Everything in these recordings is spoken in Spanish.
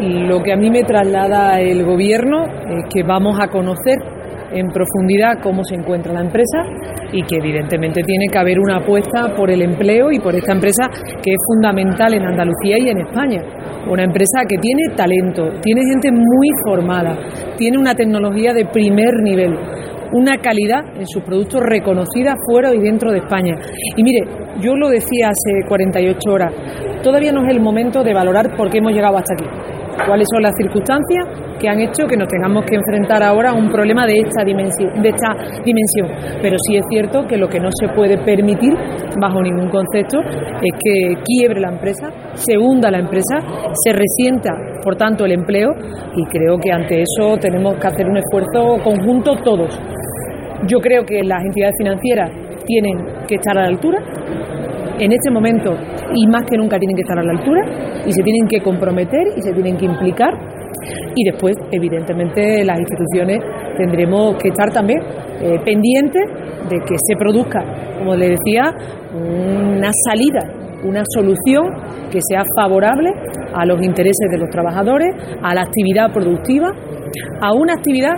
lo que a mí me traslada el Gobierno es que vamos a conocer en profundidad cómo se encuentra la empresa y que evidentemente tiene que haber una apuesta por el empleo y por esta empresa que es fundamental en Andalucía y en España. Una empresa que tiene talento, tiene gente muy formada, tiene una tecnología de primer nivel, una calidad en sus productos reconocida fuera y dentro de España. Y mire, yo lo decía hace 48 horas, todavía no es el momento de valorar por qué hemos llegado hasta aquí cuáles son las circunstancias que han hecho que nos tengamos que enfrentar ahora a un problema de esta dimensión, de esta dimensión. Pero sí es cierto que lo que no se puede permitir bajo ningún concepto es que quiebre la empresa, se hunda la empresa, se resienta por tanto el empleo y creo que ante eso tenemos que hacer un esfuerzo conjunto todos. Yo creo que las entidades financieras tienen que estar a la altura, en este momento y más que nunca tienen que estar a la altura y se tienen que comprometer y se tienen que implicar. Y después evidentemente las instituciones tendremos que estar también eh, pendientes de que se produzca, como le decía, una salida, una solución que sea favorable a los intereses de los trabajadores, a la actividad productiva, a una actividad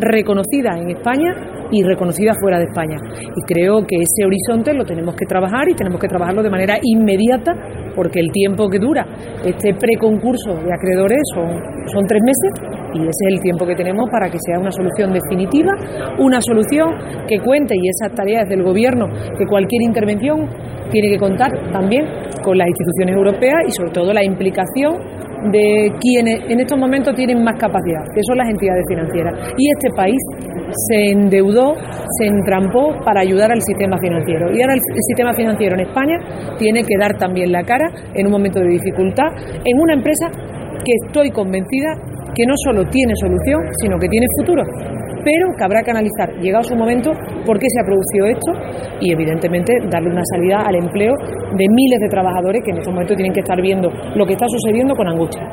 reconocida en España y reconocida fuera de España. Y creo que ese horizonte lo tenemos que trabajar y tenemos que trabajarlo de manera inmediata porque el tiempo que dura este preconcurso de acreedores son, son tres meses y ese es el tiempo que tenemos para que sea una solución definitiva, una solución que cuente y esas tareas del Gobierno, que cualquier intervención tiene que contar también con las instituciones europeas y sobre todo la implicación de quienes en estos momentos tienen más capacidad, que son las entidades financieras. Y este país se endeudó, se entrampó para ayudar al sistema financiero. Y ahora el sistema financiero en España tiene que dar también la cara en un momento de dificultad en una empresa que estoy convencida que no solo tiene solución, sino que tiene futuro pero que habrá que analizar, llegado su momento, por qué se ha producido esto y, evidentemente, darle una salida al empleo de miles de trabajadores que en estos momentos tienen que estar viendo lo que está sucediendo con angustia.